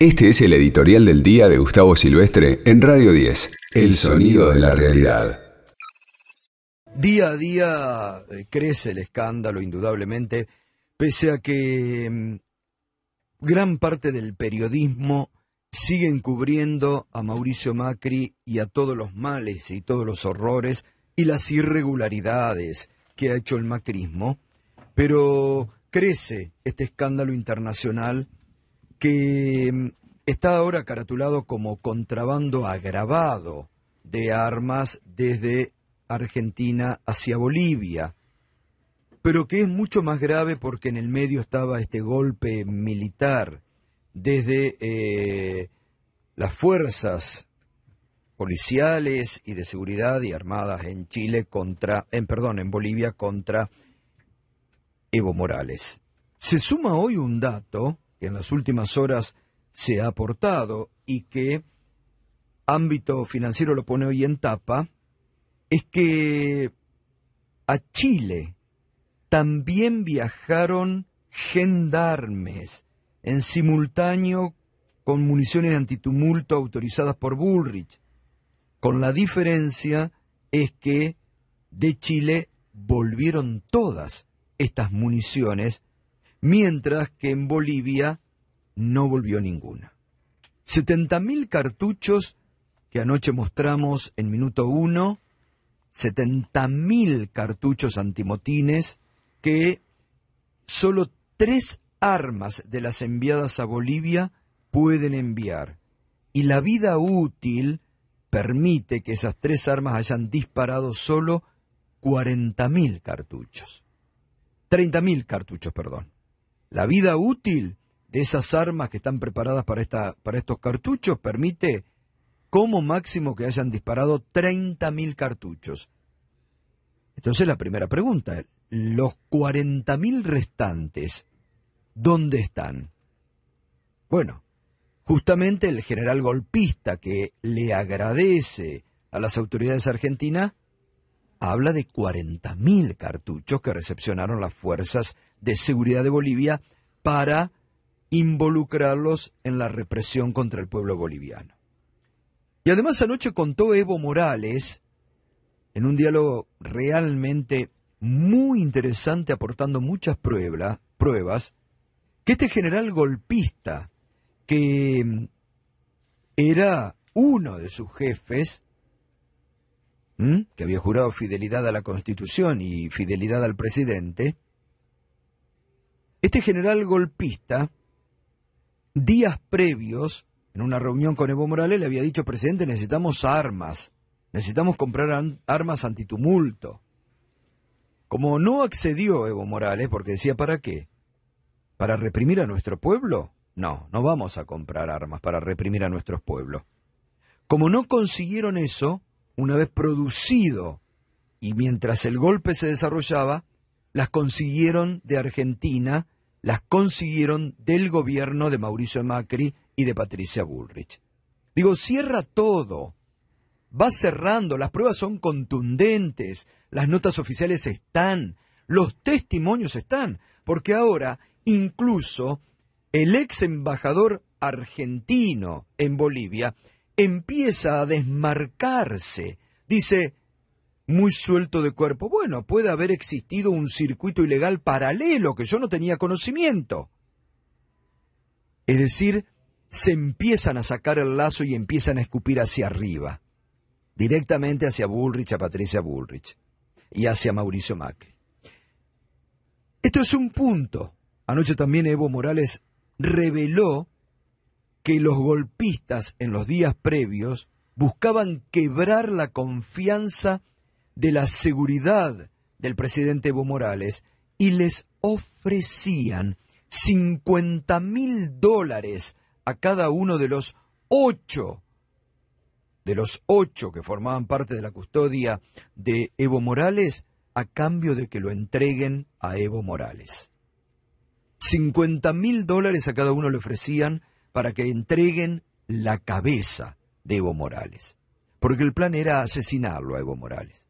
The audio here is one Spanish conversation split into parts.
Este es el editorial del día de Gustavo Silvestre en Radio 10, El sonido de la realidad. Día a día eh, crece el escándalo, indudablemente, pese a que mm, gran parte del periodismo sigue encubriendo a Mauricio Macri y a todos los males y todos los horrores y las irregularidades que ha hecho el macrismo, pero crece este escándalo internacional que mm, está ahora caratulado como contrabando agravado de armas desde Argentina hacia Bolivia, pero que es mucho más grave porque en el medio estaba este golpe militar desde eh, las fuerzas policiales y de seguridad y armadas en Chile contra, en perdón, en Bolivia contra Evo Morales. Se suma hoy un dato que en las últimas horas se ha aportado y que ámbito financiero lo pone hoy en tapa, es que a Chile también viajaron gendarmes en simultáneo con municiones antitumulto autorizadas por Bullrich, con la diferencia es que de Chile volvieron todas estas municiones mientras que en Bolivia no volvió ninguna. 70.000 cartuchos que anoche mostramos en minuto uno, 70.000 cartuchos antimotines que solo tres armas de las enviadas a Bolivia pueden enviar. Y la vida útil permite que esas tres armas hayan disparado solo 40.000 cartuchos. 30.000 cartuchos, perdón. La vida útil de esas armas que están preparadas para, esta, para estos cartuchos permite como máximo que hayan disparado 30.000 cartuchos. Entonces la primera pregunta, los 40.000 restantes, ¿dónde están? Bueno, justamente el general golpista que le agradece a las autoridades argentinas habla de 40.000 cartuchos que recepcionaron las fuerzas de seguridad de Bolivia para involucrarlos en la represión contra el pueblo boliviano. Y además anoche contó Evo Morales, en un diálogo realmente muy interesante, aportando muchas pruebas, que este general golpista, que mm, era uno de sus jefes, que había jurado fidelidad a la Constitución y fidelidad al presidente, este general golpista, días previos, en una reunión con Evo Morales, le había dicho, presidente, necesitamos armas, necesitamos comprar armas antitumulto. Como no accedió Evo Morales, porque decía, ¿para qué? ¿Para reprimir a nuestro pueblo? No, no vamos a comprar armas para reprimir a nuestros pueblos. Como no consiguieron eso, una vez producido y mientras el golpe se desarrollaba, las consiguieron de Argentina, las consiguieron del gobierno de Mauricio Macri y de Patricia Bullrich. Digo, cierra todo, va cerrando, las pruebas son contundentes, las notas oficiales están, los testimonios están, porque ahora incluso el ex embajador argentino en Bolivia empieza a desmarcarse. Dice, muy suelto de cuerpo. Bueno, puede haber existido un circuito ilegal paralelo que yo no tenía conocimiento. Es decir, se empiezan a sacar el lazo y empiezan a escupir hacia arriba, directamente hacia Bullrich, a Patricia Bullrich y hacia Mauricio Macri. Esto es un punto. Anoche también Evo Morales reveló que los golpistas en los días previos buscaban quebrar la confianza de la seguridad del presidente Evo Morales y les ofrecían 50 mil dólares a cada uno de los ocho, de los ocho que formaban parte de la custodia de Evo Morales, a cambio de que lo entreguen a Evo Morales. 50 mil dólares a cada uno le ofrecían para que entreguen la cabeza de Evo Morales, porque el plan era asesinarlo a Evo Morales.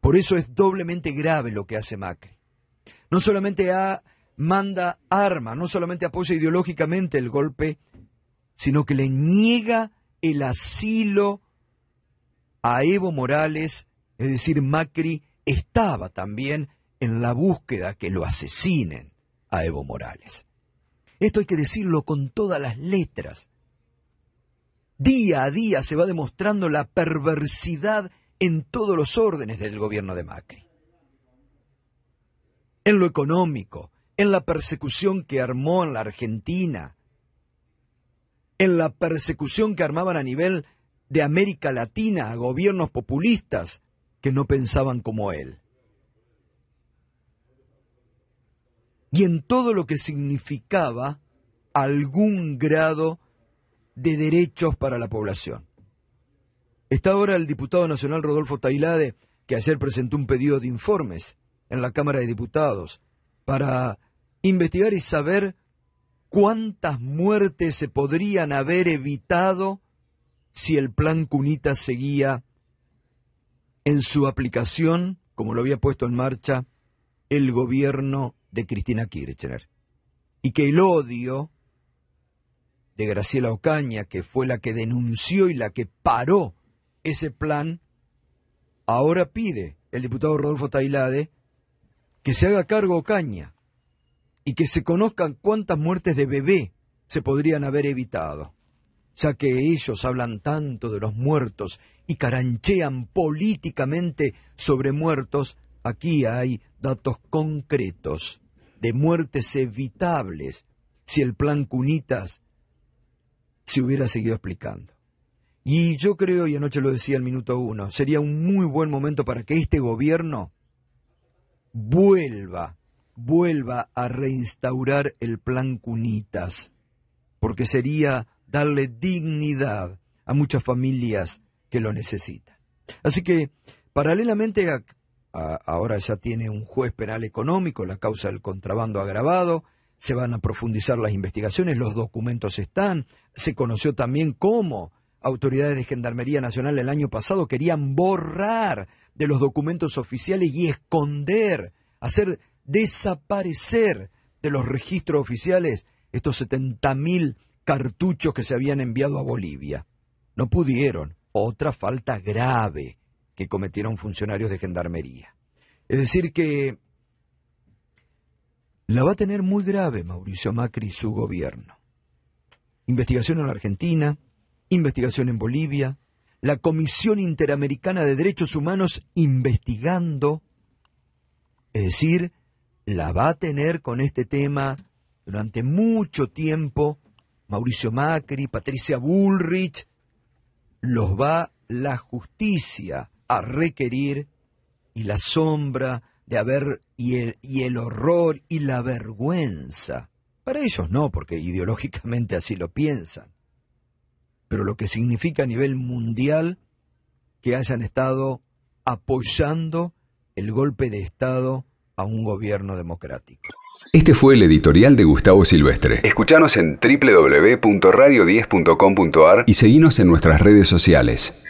Por eso es doblemente grave lo que hace Macri. No solamente manda armas, no solamente apoya ideológicamente el golpe sino que le niega el asilo a Evo Morales, es decir, Macri estaba también en la búsqueda que lo asesinen a Evo Morales. Esto hay que decirlo con todas las letras. Día a día se va demostrando la perversidad en todos los órdenes del gobierno de Macri. En lo económico, en la persecución que armó en la Argentina, en la persecución que armaban a nivel de América Latina a gobiernos populistas que no pensaban como él. Y en todo lo que significaba algún grado de derechos para la población. Está ahora el diputado nacional Rodolfo Tailade, que ayer presentó un pedido de informes en la Cámara de Diputados para investigar y saber cuántas muertes se podrían haber evitado si el plan Cunita seguía en su aplicación, como lo había puesto en marcha el gobierno de Cristina Kirchner. Y que el odio de Graciela Ocaña, que fue la que denunció y la que paró ese plan, ahora pide el diputado Rodolfo Tailade que se haga cargo Ocaña y que se conozcan cuántas muertes de bebé se podrían haber evitado, ya que ellos hablan tanto de los muertos y caranchean políticamente sobre muertos, aquí hay datos concretos de muertes evitables si el plan Cunitas se hubiera seguido explicando. Y yo creo, y anoche lo decía el minuto uno, sería un muy buen momento para que este gobierno vuelva, vuelva a reinstaurar el plan Cunitas, porque sería darle dignidad a muchas familias que lo necesitan. Así que, paralelamente a, ahora ya tiene un juez penal económico la causa del contrabando agravado, se van a profundizar las investigaciones, los documentos están, se conoció también cómo autoridades de Gendarmería Nacional el año pasado querían borrar de los documentos oficiales y esconder, hacer desaparecer de los registros oficiales estos 70.000 cartuchos que se habían enviado a Bolivia. No pudieron. Otra falta grave que cometieron funcionarios de Gendarmería. Es decir, que la va a tener muy grave Mauricio Macri y su gobierno. Investigación en la Argentina, investigación en Bolivia, la Comisión Interamericana de Derechos Humanos investigando, es decir, la va a tener con este tema durante mucho tiempo Mauricio Macri, Patricia Bullrich, los va la justicia a requerir y la sombra de haber y el, y el horror y la vergüenza. Para ellos no, porque ideológicamente así lo piensan. Pero lo que significa a nivel mundial que hayan estado apoyando el golpe de Estado a un gobierno democrático. Este fue el editorial de Gustavo Silvestre. Escuchanos en www.radio10.com.ar y seguinos en nuestras redes sociales.